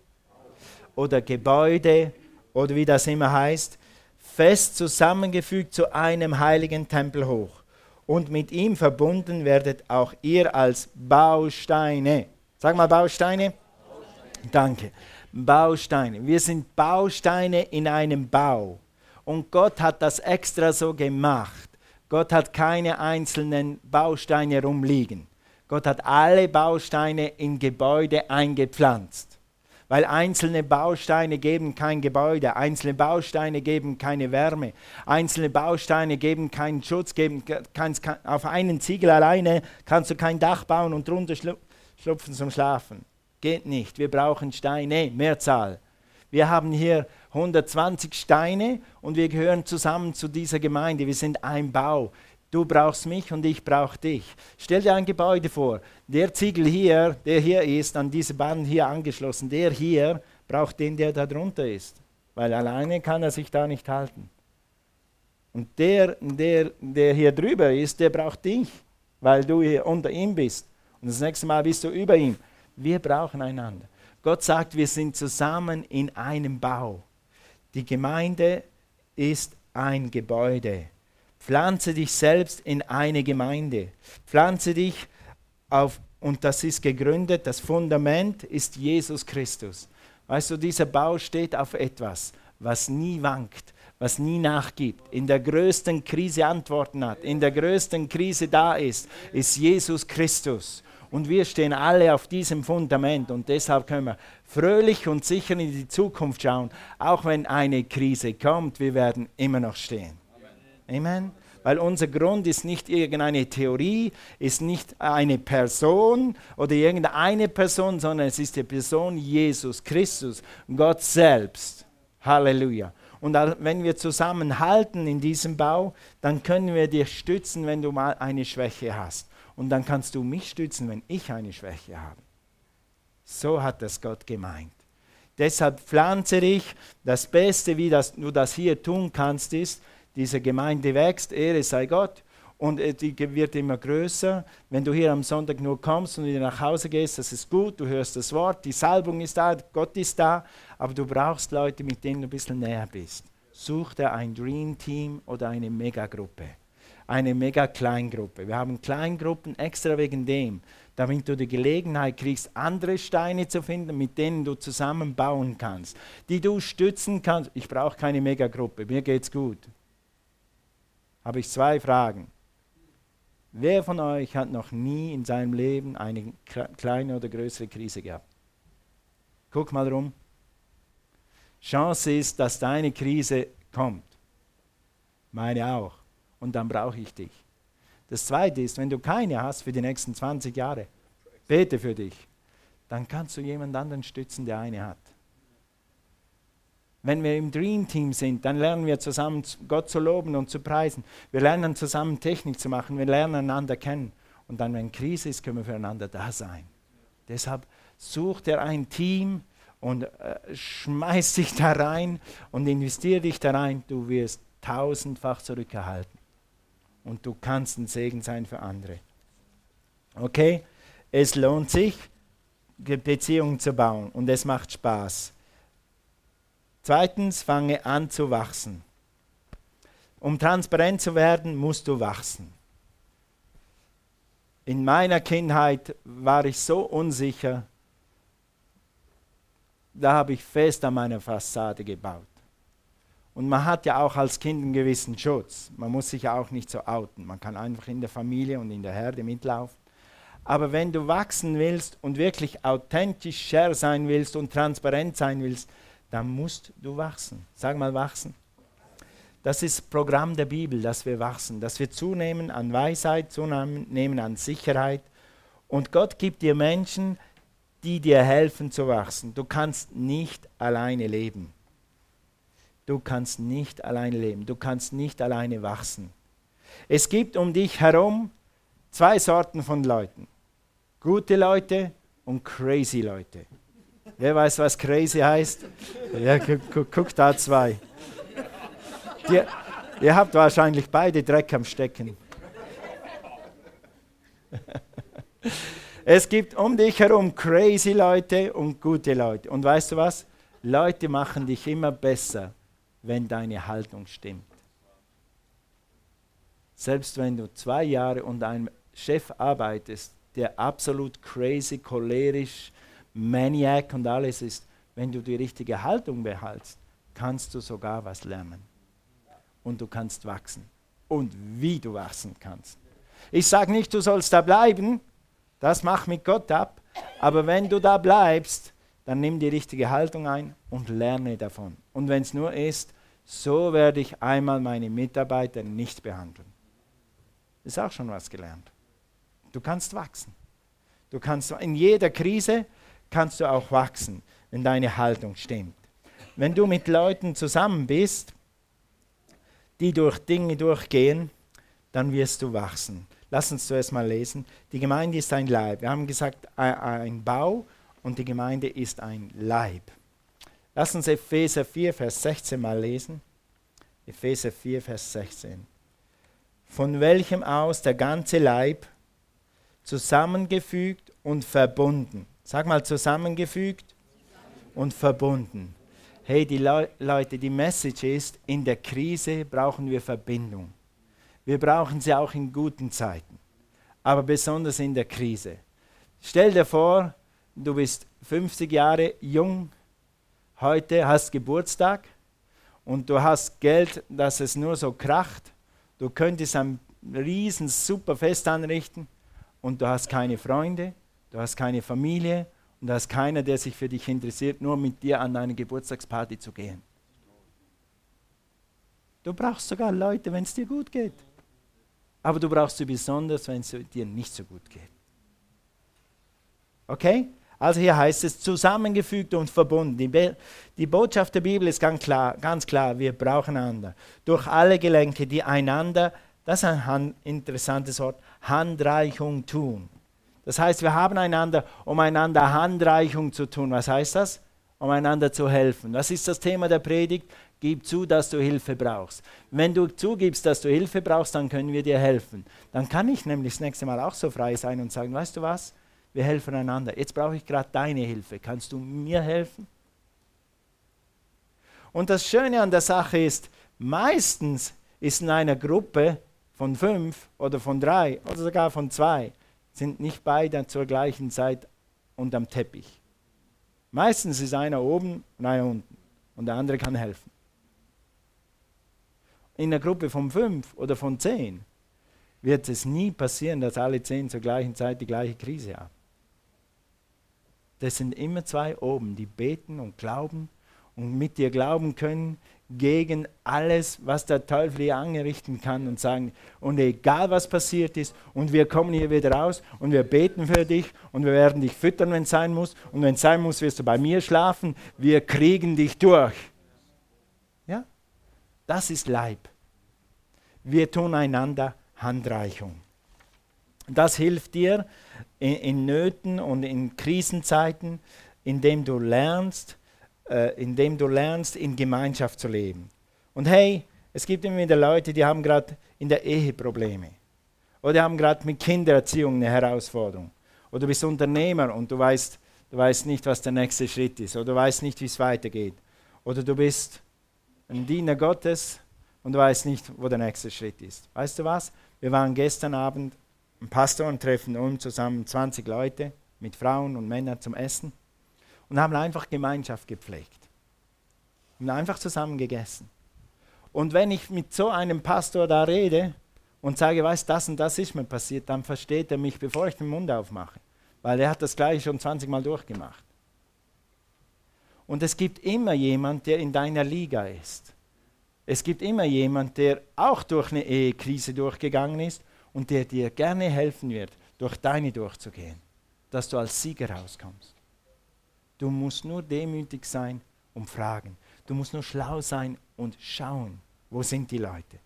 oder Gebäude oder wie das immer heißt, fest zusammengefügt zu einem heiligen Tempel hoch. Und mit ihm verbunden werdet auch ihr als Bausteine. Sag mal Bausteine. Bausteine. Danke. Bausteine. Wir sind Bausteine in einem Bau. Und Gott hat das extra so gemacht. Gott hat keine einzelnen Bausteine rumliegen. Gott hat alle Bausteine in Gebäude eingepflanzt. Weil einzelne Bausteine geben kein Gebäude, einzelne Bausteine geben keine Wärme, einzelne Bausteine geben keinen Schutz, geben, kannst, auf einen Ziegel alleine kannst du kein Dach bauen und drunter schlupfen zum Schlafen. Geht nicht. Wir brauchen Steine, Mehrzahl. Wir haben hier 120 Steine und wir gehören zusammen zu dieser Gemeinde. Wir sind ein Bau. Du brauchst mich und ich brauche dich. Stell dir ein Gebäude vor. Der Ziegel hier, der hier ist, an diese Band hier angeschlossen, der hier braucht den, der da drunter ist. Weil alleine kann er sich da nicht halten. Und der, der, der hier drüber ist, der braucht dich, weil du hier unter ihm bist. Und das nächste Mal bist du über ihm. Wir brauchen einander. Gott sagt, wir sind zusammen in einem Bau. Die Gemeinde ist ein Gebäude. Pflanze dich selbst in eine Gemeinde. Pflanze dich auf, und das ist gegründet, das Fundament ist Jesus Christus. Weißt du, dieser Bau steht auf etwas, was nie wankt, was nie nachgibt, in der größten Krise Antworten hat, in der größten Krise da ist, ist Jesus Christus. Und wir stehen alle auf diesem Fundament und deshalb können wir fröhlich und sicher in die Zukunft schauen, auch wenn eine Krise kommt, wir werden immer noch stehen. Amen. Weil unser Grund ist nicht irgendeine Theorie, ist nicht eine Person oder irgendeine Person, sondern es ist die Person Jesus Christus, Gott selbst. Halleluja. Und wenn wir zusammenhalten in diesem Bau, dann können wir dich stützen, wenn du mal eine Schwäche hast. Und dann kannst du mich stützen, wenn ich eine Schwäche habe. So hat das Gott gemeint. Deshalb pflanze dich. Das Beste, wie das, du das hier tun kannst, ist, diese Gemeinde wächst, Ehre sei Gott. Und äh, die wird immer größer. Wenn du hier am Sonntag nur kommst und wieder nach Hause gehst, das ist gut, du hörst das Wort, die Salbung ist da, Gott ist da, aber du brauchst Leute, mit denen du ein bisschen näher bist. Such dir ein Dream Team oder eine Megagruppe eine mega Kleingruppe. Wir haben Kleingruppen extra wegen dem, damit du die Gelegenheit kriegst, andere Steine zu finden, mit denen du zusammen bauen kannst, die du stützen kannst. Ich brauche keine Megagruppe, mir geht's gut. Habe ich zwei Fragen. Wer von euch hat noch nie in seinem Leben eine kleine oder größere Krise gehabt? Guck mal rum. Chance ist, dass deine Krise kommt. Meine auch und dann brauche ich dich. Das Zweite ist, wenn du keine hast für die nächsten 20 Jahre, bete für dich, dann kannst du jemand anderen stützen, der eine hat. Wenn wir im Dream Team sind, dann lernen wir zusammen Gott zu loben und zu preisen. Wir lernen zusammen Technik zu machen, wir lernen einander kennen. Und dann, wenn Krise ist, können wir füreinander da sein. Deshalb such dir ein Team und äh, schmeiß dich da rein und investiere dich da rein. Du wirst tausendfach zurückerhalten und du kannst ein Segen sein für andere. Okay? Es lohnt sich, Beziehungen zu bauen und es macht Spaß. Zweitens, fange an zu wachsen. Um transparent zu werden, musst du wachsen. In meiner Kindheit war ich so unsicher, da habe ich fest an meiner Fassade gebaut. Und man hat ja auch als Kind einen gewissen Schutz. Man muss sich ja auch nicht so outen. Man kann einfach in der Familie und in der Herde mitlaufen. Aber wenn du wachsen willst und wirklich authentisch share sein willst und transparent sein willst, dann musst du wachsen. Sag mal wachsen. Das ist Programm der Bibel, dass wir wachsen, dass wir zunehmen an Weisheit, zunehmen an Sicherheit. Und Gott gibt dir Menschen, die dir helfen zu wachsen. Du kannst nicht alleine leben. Du kannst nicht alleine leben, du kannst nicht alleine wachsen. Es gibt um dich herum zwei Sorten von Leuten. Gute Leute und crazy Leute. Wer weiß, was crazy heißt? Ja, guck, guck da zwei. Die, ihr habt wahrscheinlich beide Dreck am Stecken. Es gibt um dich herum crazy Leute und gute Leute. Und weißt du was? Leute machen dich immer besser, wenn deine Haltung stimmt. Selbst wenn du zwei Jahre unter einem Chef arbeitest, der absolut crazy, cholerisch, maniac und alles ist, wenn du die richtige Haltung behältst, kannst du sogar was lernen. und du kannst wachsen. Und wie du wachsen kannst. Ich sage nicht, du sollst da bleiben, das mach mit Gott ab, aber wenn du da bleibst, dann nimm die richtige Haltung ein und lerne davon. Und wenn es nur ist, so werde ich einmal meine Mitarbeiter nicht behandeln. Ist auch schon was gelernt. Du kannst wachsen. Du kannst in jeder Krise kannst du auch wachsen, wenn deine Haltung stimmt. Wenn du mit Leuten zusammen bist, die durch Dinge durchgehen, dann wirst du wachsen. Lass uns zuerst mal lesen. Die Gemeinde ist ein Leib. Wir haben gesagt, ein Bau und die Gemeinde ist ein Leib. Lass uns Epheser 4, Vers 16 mal lesen. Epheser 4, Vers 16. Von welchem aus der ganze Leib zusammengefügt und verbunden. Sag mal zusammengefügt und verbunden. Hey, die Le Leute, die Message ist, in der Krise brauchen wir Verbindung. Wir brauchen sie auch in guten Zeiten, aber besonders in der Krise. Stell dir vor, du bist 50 Jahre jung, heute hast Geburtstag und du hast Geld, dass es nur so kracht. Du könntest ein riesen super Fest anrichten und du hast keine Freunde, du hast keine Familie und du hast keiner, der sich für dich interessiert, nur mit dir an eine Geburtstagsparty zu gehen. Du brauchst sogar Leute, wenn es dir gut geht. Aber du brauchst sie besonders, wenn es dir nicht so gut geht. Okay? Also hier heißt es zusammengefügt und verbunden. Die, die Botschaft der Bibel ist ganz klar, ganz klar, wir brauchen einander. Durch alle Gelenke, die einander, das ist ein interessantes Wort, Handreichung tun. Das heißt, wir haben einander, um einander Handreichung zu tun. Was heißt das? Um einander zu helfen. Was ist das Thema der Predigt? Gib zu, dass du Hilfe brauchst. Wenn du zugibst, dass du Hilfe brauchst, dann können wir dir helfen. Dann kann ich nämlich das nächste Mal auch so frei sein und sagen, weißt du was? Wir helfen einander. Jetzt brauche ich gerade deine Hilfe. Kannst du mir helfen? Und das Schöne an der Sache ist, meistens ist in einer Gruppe von fünf oder von drei oder sogar von zwei, sind nicht beide zur gleichen Zeit unterm Teppich. Meistens ist einer oben und einer unten und der andere kann helfen in einer Gruppe von fünf oder von zehn wird es nie passieren, dass alle zehn zur gleichen Zeit die gleiche Krise haben. Das sind immer zwei oben, die beten und glauben und mit dir glauben können gegen alles, was der Teufel hier angerichten kann und sagen, und egal was passiert ist, und wir kommen hier wieder raus und wir beten für dich und wir werden dich füttern, wenn es sein muss, und wenn es sein muss, wirst du bei mir schlafen, wir kriegen dich durch. Das ist Leib. Wir tun einander Handreichung. Das hilft dir in, in Nöten und in Krisenzeiten, indem du lernst, äh, indem du lernst, in Gemeinschaft zu leben. Und hey, es gibt immer wieder Leute, die haben gerade in der Ehe Probleme. Oder haben gerade mit Kindererziehung eine Herausforderung. Oder du bist Unternehmer und du weißt, du weißt nicht, was der nächste Schritt ist. Oder du weißt nicht, wie es weitergeht. Oder du bist ein Diener Gottes und weiß nicht, wo der nächste Schritt ist. Weißt du was? Wir waren gestern Abend im Pastorentreffen um zusammen 20 Leute mit Frauen und Männern zum Essen und haben einfach Gemeinschaft gepflegt. Und einfach zusammen gegessen. Und wenn ich mit so einem Pastor da rede und sage, weißt das und das ist mir passiert, dann versteht er mich, bevor ich den Mund aufmache. Weil er hat das gleiche schon 20 Mal durchgemacht. Und es gibt immer jemand, der in deiner Liga ist. Es gibt immer jemand, der auch durch eine Ehekrise durchgegangen ist und der dir gerne helfen wird, durch deine durchzugehen, dass du als Sieger rauskommst. Du musst nur demütig sein und fragen. Du musst nur schlau sein und schauen, wo sind die Leute.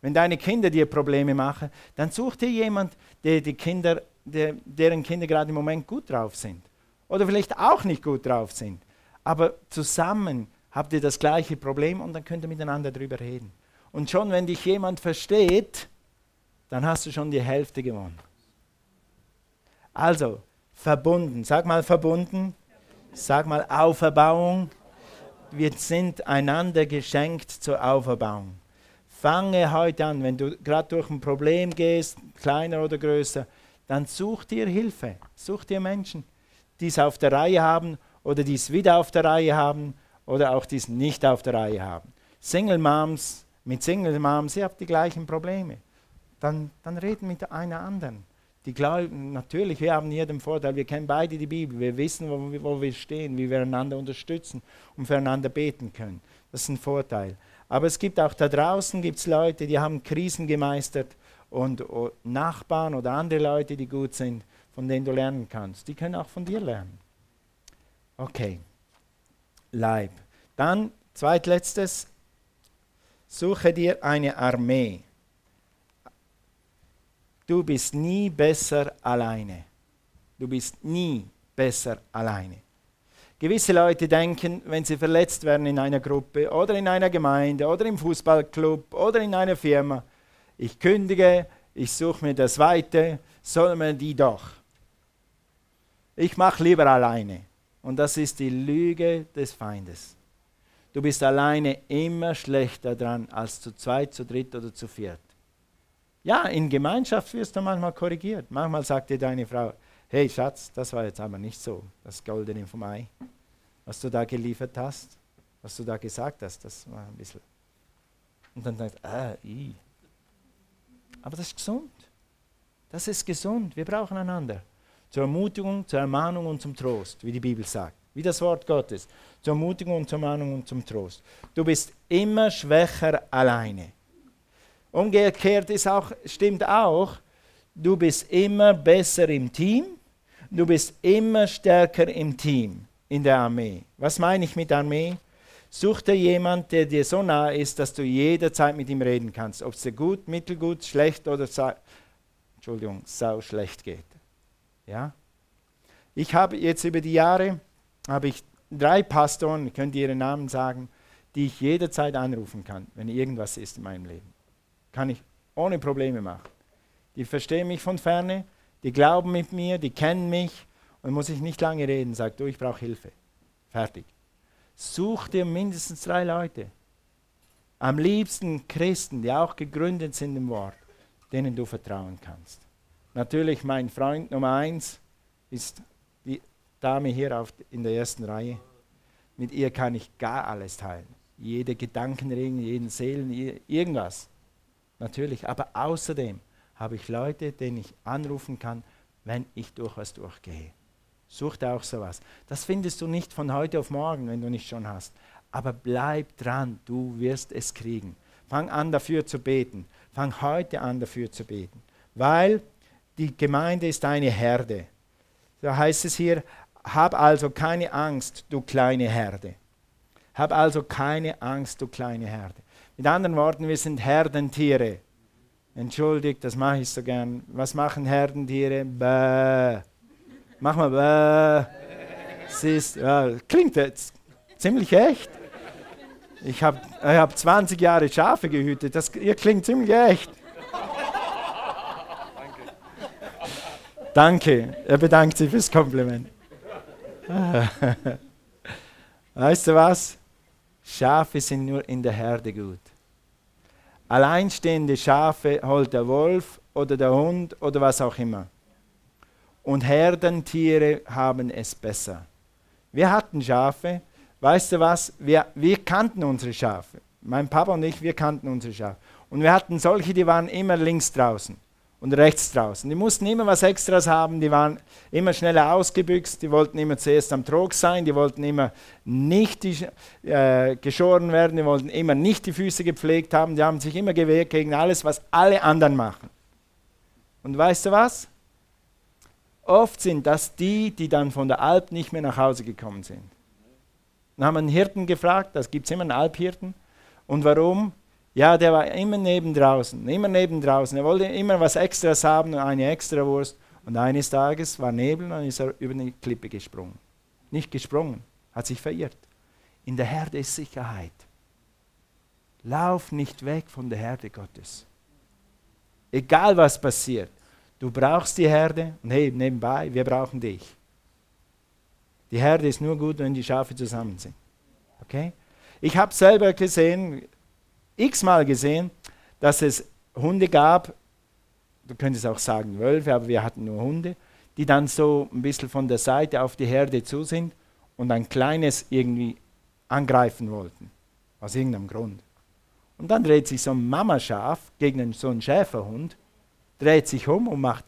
Wenn deine Kinder dir Probleme machen, dann such dir jemand, der die Kinder, der, deren Kinder gerade im Moment gut drauf sind. Oder vielleicht auch nicht gut drauf sind aber zusammen habt ihr das gleiche Problem und dann könnt ihr miteinander darüber reden. Und schon wenn dich jemand versteht, dann hast du schon die Hälfte gewonnen. Also, verbunden. Sag mal verbunden. Sag mal Auferbauung. Wir sind einander geschenkt zur Auferbauung. Fange heute an, wenn du gerade durch ein Problem gehst, kleiner oder größer, dann such dir Hilfe. Such dir Menschen, die es auf der Reihe haben oder die es wieder auf der Reihe haben oder auch die es nicht auf der Reihe haben. Single Moms mit Single Moms, sie haben die gleichen Probleme. Dann, dann reden mit einer anderen. Die glauben, natürlich, wir haben hier den Vorteil, wir kennen beide die Bibel, wir wissen, wo, wo wir stehen, wie wir einander unterstützen und füreinander beten können. Das ist ein Vorteil. Aber es gibt auch da draußen gibt's Leute, die haben Krisen gemeistert und, und Nachbarn oder andere Leute, die gut sind, von denen du lernen kannst. Die können auch von dir lernen. Okay. Leib. Dann, zweitletztes, suche dir eine Armee. Du bist nie besser alleine. Du bist nie besser alleine. Gewisse Leute denken, wenn sie verletzt werden in einer Gruppe oder in einer Gemeinde oder im Fußballclub oder in einer Firma, ich kündige, ich suche mir das Weite, soll man die doch. Ich mache lieber alleine. Und das ist die Lüge des Feindes. Du bist alleine immer schlechter dran als zu zweit, zu dritt oder zu viert. Ja, in Gemeinschaft wirst du manchmal korrigiert. Manchmal sagt dir deine Frau, hey Schatz, das war jetzt aber nicht so, das Goldene vom Ei, was du da geliefert hast, was du da gesagt hast, das war ein bisschen. Und dann sagt, ah, i. Aber das ist gesund. Das ist gesund. Wir brauchen einander. Zur Ermutigung, zur Ermahnung und zum Trost, wie die Bibel sagt. Wie das Wort Gottes. Zur Ermutigung und zur Ermahnung und zum Trost. Du bist immer schwächer alleine. Umgekehrt ist auch, stimmt auch, du bist immer besser im Team, du bist immer stärker im Team, in der Armee. Was meine ich mit Armee? Such dir jemand, der dir so nah ist, dass du jederzeit mit ihm reden kannst, ob es dir gut, mittelgut, schlecht oder sau, Entschuldigung, sau schlecht geht. Ja? Ich habe jetzt über die Jahre habe ich drei Pastoren, ich könnte ihre Namen sagen, die ich jederzeit anrufen kann, wenn irgendwas ist in meinem Leben. Kann ich ohne Probleme machen. Die verstehen mich von ferne, die glauben mit mir, die kennen mich und muss ich nicht lange reden, sagt du, ich brauche Hilfe. Fertig. Such dir mindestens drei Leute. Am liebsten Christen, die auch gegründet sind im Wort, denen du vertrauen kannst. Natürlich mein Freund Nummer eins ist die Dame hier auf, in der ersten Reihe. Mit ihr kann ich gar alles teilen. Jede Gedankenring, jeden Seelen, irgendwas. Natürlich. Aber außerdem habe ich Leute, denen ich anrufen kann, wenn ich durch was durchgehe. Such dir auch sowas. Das findest du nicht von heute auf morgen, wenn du nicht schon hast. Aber bleib dran, du wirst es kriegen. Fang an dafür zu beten. Fang heute an dafür zu beten. Weil die Gemeinde ist eine Herde. Da heißt es hier, hab also keine Angst, du kleine Herde. Hab also keine Angst, du kleine Herde. Mit anderen Worten, wir sind Herdentiere. Entschuldigt, das mache ich so gern. Was machen Herdentiere? Bäh. Mach mal bäh. Es ist, ja, klingt jetzt ziemlich echt. Ich habe ich hab 20 Jahre Schafe gehütet. Das, ihr klingt ziemlich echt. Danke, er bedankt sich fürs Kompliment. [laughs] weißt du was? Schafe sind nur in der Herde gut. Alleinstehende Schafe holt der Wolf oder der Hund oder was auch immer. Und Herdentiere haben es besser. Wir hatten Schafe. Weißt du was? Wir, wir kannten unsere Schafe. Mein Papa und ich, wir kannten unsere Schafe. Und wir hatten solche, die waren immer links draußen und rechts draußen. Die mussten immer was Extras haben, die waren immer schneller ausgebüxt, die wollten immer zuerst am Trog sein, die wollten immer nicht die, äh, geschoren werden, die wollten immer nicht die Füße gepflegt haben, die haben sich immer gewehrt gegen alles, was alle anderen machen. Und weißt du was? Oft sind das die, die dann von der Alp nicht mehr nach Hause gekommen sind. Dann haben wir einen Hirten gefragt, das gibt es immer einen Alphirten. Und warum? Ja, der war immer neben draußen, immer neben draußen. Er wollte immer was Extras haben und eine extra Wurst. Und eines Tages war Nebel und ist er über eine Klippe gesprungen. Nicht gesprungen, hat sich verirrt. In der Herde ist Sicherheit. Lauf nicht weg von der Herde Gottes. Egal was passiert, du brauchst die Herde und hey, nebenbei, wir brauchen dich. Die Herde ist nur gut, wenn die Schafe zusammen sind. Okay? Ich habe selber gesehen, x-mal gesehen, dass es Hunde gab, du könntest auch sagen Wölfe, aber wir hatten nur Hunde, die dann so ein bisschen von der Seite auf die Herde zu sind und ein kleines irgendwie angreifen wollten. Aus irgendeinem Grund. Und dann dreht sich so ein Mamaschaf gegen so einen Schäferhund, dreht sich um und macht.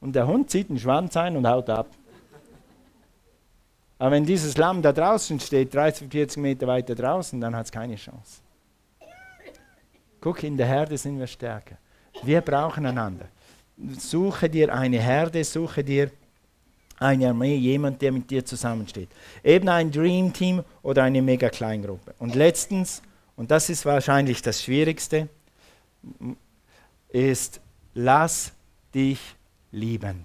Und der Hund zieht den Schwanz ein und haut ab. Aber wenn dieses Lamm da draußen steht, 30, 40 Meter weiter draußen, dann hat es keine Chance. Guck, in der Herde sind wir stärker. Wir brauchen einander. Suche dir eine Herde, suche dir eine Armee, jemand, der mit dir zusammensteht. Eben ein Dream Team oder eine mega Kleingruppe. Und letztens, und das ist wahrscheinlich das Schwierigste, ist, lass dich lieben.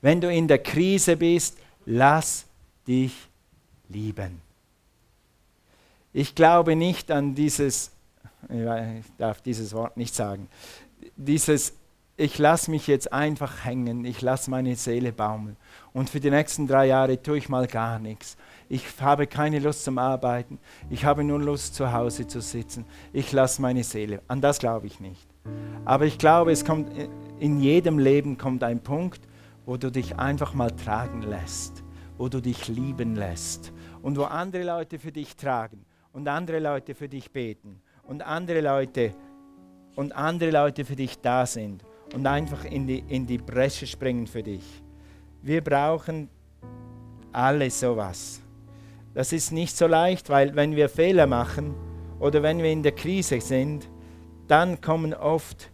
Wenn du in der Krise bist, lass dich lieben. Ich glaube nicht an dieses, ich darf dieses Wort nicht sagen, dieses ich lasse mich jetzt einfach hängen, ich lasse meine Seele baumeln. Und für die nächsten drei Jahre tue ich mal gar nichts. Ich habe keine Lust zum Arbeiten. Ich habe nur Lust, zu Hause zu sitzen. Ich lasse meine Seele. An das glaube ich nicht. Aber ich glaube, es kommt in jedem Leben kommt ein Punkt, wo du dich einfach mal tragen lässt, wo du dich lieben lässt und wo andere Leute für dich tragen und andere Leute für dich beten und andere Leute und andere Leute für dich da sind und einfach in die, in die Bresche springen für dich. Wir brauchen alle sowas. Das ist nicht so leicht, weil wenn wir Fehler machen oder wenn wir in der Krise sind, dann kommen oft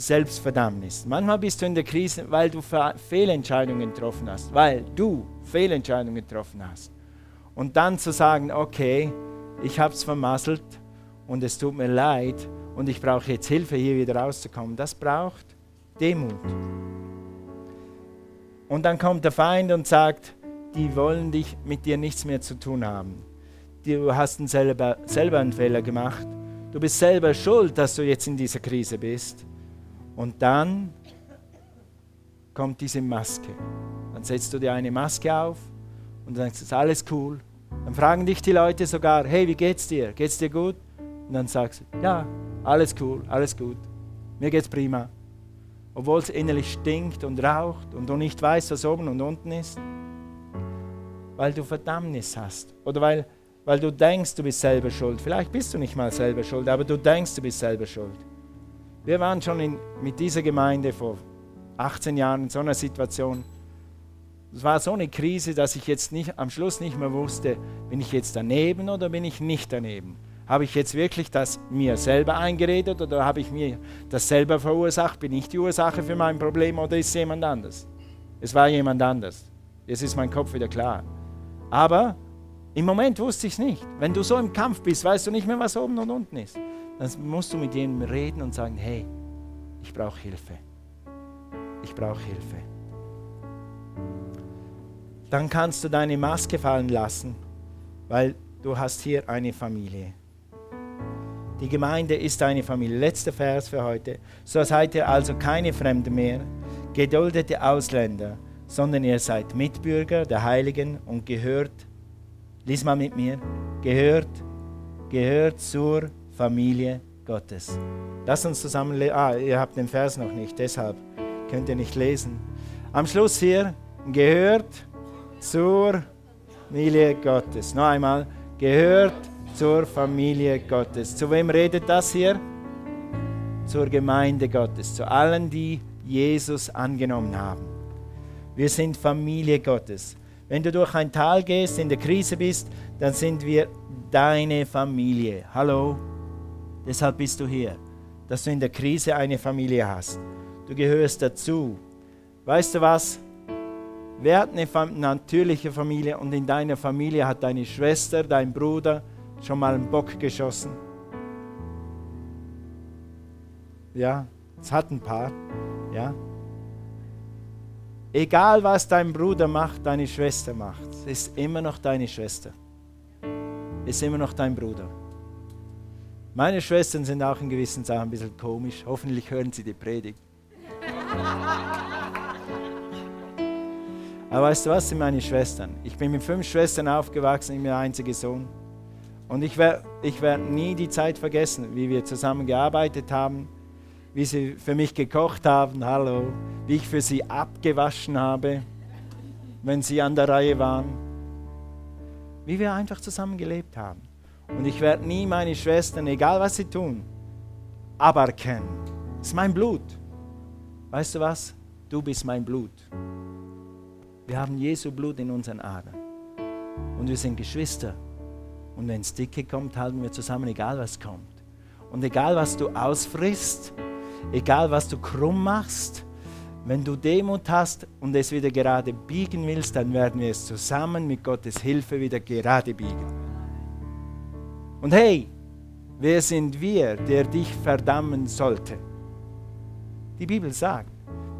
Selbstverdammnis. Manchmal bist du in der Krise, weil du Fehlentscheidungen getroffen hast, weil du Fehlentscheidungen getroffen hast. Und dann zu sagen, okay, ich habe es vermasselt und es tut mir leid und ich brauche jetzt Hilfe, hier wieder rauszukommen, das braucht Demut. Und dann kommt der Feind und sagt, die wollen dich mit dir nichts mehr zu tun haben. Du hast selber, selber einen Fehler gemacht. Du bist selber schuld, dass du jetzt in dieser Krise bist. Und dann kommt diese Maske. Dann setzt du dir eine Maske auf und dann ist alles cool. Dann fragen dich die Leute sogar, hey, wie geht's dir? Geht's dir gut? Und dann sagst du, ja, alles cool, alles gut. Mir geht's prima obwohl es innerlich stinkt und raucht und du nicht weißt, was oben und unten ist? Weil du Verdammnis hast oder weil, weil du denkst, du bist selber schuld. Vielleicht bist du nicht mal selber schuld, aber du denkst, du bist selber schuld. Wir waren schon in, mit dieser Gemeinde vor 18 Jahren in so einer Situation. Es war so eine Krise, dass ich jetzt nicht, am Schluss nicht mehr wusste, bin ich jetzt daneben oder bin ich nicht daneben. Habe ich jetzt wirklich das mir selber eingeredet oder habe ich mir das selber verursacht? Bin ich die Ursache für mein Problem oder ist es jemand anders? Es war jemand anders. Jetzt ist mein Kopf wieder klar. Aber im Moment wusste ich es nicht. Wenn du so im Kampf bist, weißt du nicht mehr, was oben und unten ist. Dann musst du mit jemandem reden und sagen, hey, ich brauche Hilfe. Ich brauche Hilfe. Dann kannst du deine Maske fallen lassen, weil du hast hier eine Familie. Die Gemeinde ist eine Familie. Letzter Vers für heute. So seid ihr also keine Fremden mehr, geduldete Ausländer, sondern ihr seid Mitbürger der Heiligen und gehört, lies mal mit mir, gehört, gehört zur Familie Gottes. Lass uns zusammen lesen. Ah, ihr habt den Vers noch nicht, deshalb könnt ihr nicht lesen. Am Schluss hier, gehört zur Familie Gottes. Noch einmal, gehört zur Familie Gottes. Zu wem redet das hier? Zur Gemeinde Gottes, zu allen, die Jesus angenommen haben. Wir sind Familie Gottes. Wenn du durch ein Tal gehst, in der Krise bist, dann sind wir deine Familie. Hallo? Deshalb bist du hier, dass du in der Krise eine Familie hast. Du gehörst dazu. Weißt du was? Wer hat eine natürliche Familie und in deiner Familie hat deine Schwester, dein Bruder, Schon mal einen Bock geschossen? Ja, es hat ein paar. Ja. Egal was dein Bruder macht, deine Schwester macht, es ist immer noch deine Schwester. Ist immer noch dein Bruder. Meine Schwestern sind auch in gewissen Sachen ein bisschen komisch. Hoffentlich hören sie die Predigt. Aber weißt du was sind meine Schwestern? Ich bin mit fünf Schwestern aufgewachsen, ich bin der einzige Sohn. Und ich werde ich werd nie die Zeit vergessen, wie wir zusammen gearbeitet haben, wie sie für mich gekocht haben, hallo, wie ich für sie abgewaschen habe, wenn sie an der Reihe waren, wie wir einfach zusammen gelebt haben. Und ich werde nie meine Schwestern, egal was sie tun, aberkennen. Das ist mein Blut. Weißt du was? Du bist mein Blut. Wir haben Jesu Blut in unseren Adern. Und wir sind Geschwister. Und wenn es dicke kommt, halten wir zusammen, egal was kommt. Und egal was du ausfrisst, egal was du krumm machst, wenn du Demut hast und es wieder gerade biegen willst, dann werden wir es zusammen mit Gottes Hilfe wieder gerade biegen. Und hey, wer sind wir, der dich verdammen sollte? Die Bibel sagt,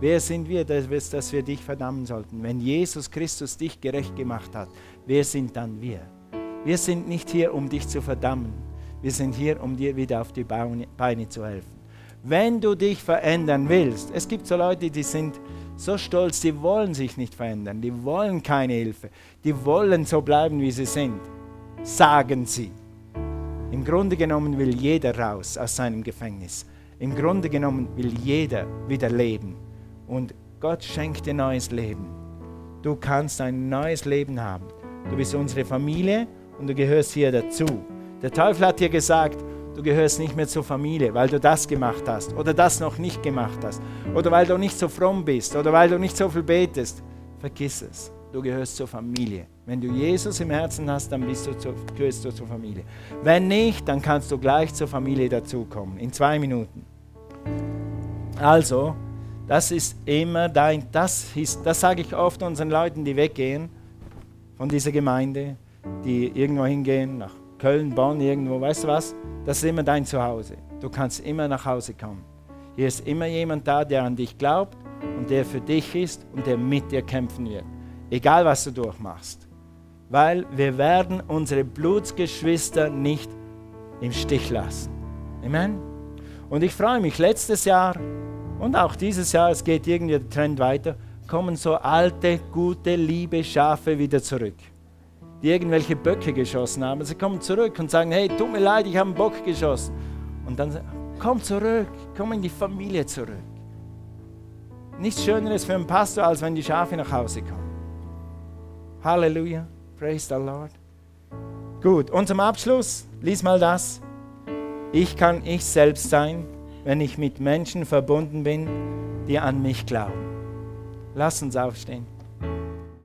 wer sind wir, dass, wir dich verdammen sollten? Wenn Jesus Christus dich gerecht gemacht hat, wer sind dann wir? Wir sind nicht hier, um dich zu verdammen. Wir sind hier, um dir wieder auf die Beine zu helfen. Wenn du dich verändern willst, es gibt so Leute, die sind so stolz, die wollen sich nicht verändern, die wollen keine Hilfe, die wollen so bleiben, wie sie sind, sagen sie. Im Grunde genommen will jeder raus aus seinem Gefängnis. Im Grunde genommen will jeder wieder leben. Und Gott schenkt dir neues Leben. Du kannst ein neues Leben haben. Du bist unsere Familie und du gehörst hier dazu. Der Teufel hat dir gesagt, du gehörst nicht mehr zur Familie, weil du das gemacht hast oder das noch nicht gemacht hast oder weil du nicht so fromm bist oder weil du nicht so viel betest. Vergiss es. Du gehörst zur Familie. Wenn du Jesus im Herzen hast, dann bist du zu, gehörst du zur Familie. Wenn nicht, dann kannst du gleich zur Familie dazukommen. In zwei Minuten. Also, das ist immer dein, das, ist, das sage ich oft unseren Leuten, die weggehen von dieser Gemeinde, die irgendwo hingehen, nach Köln, Bonn, irgendwo, weißt du was? Das ist immer dein Zuhause. Du kannst immer nach Hause kommen. Hier ist immer jemand da, der an dich glaubt und der für dich ist und der mit dir kämpfen wird. Egal, was du durchmachst. Weil wir werden unsere Blutsgeschwister nicht im Stich lassen. Amen. Und ich freue mich, letztes Jahr und auch dieses Jahr, es geht irgendwie der Trend weiter, kommen so alte, gute, liebe Schafe wieder zurück die irgendwelche Böcke geschossen haben. Sie kommen zurück und sagen, hey, tut mir leid, ich habe einen Bock geschossen. Und dann komm zurück, komm in die Familie zurück. Nichts Schöneres für einen Pastor, als wenn die Schafe nach Hause kommen. Halleluja, praise the Lord. Gut, und zum Abschluss, lies mal das. Ich kann ich selbst sein, wenn ich mit Menschen verbunden bin, die an mich glauben. Lass uns aufstehen.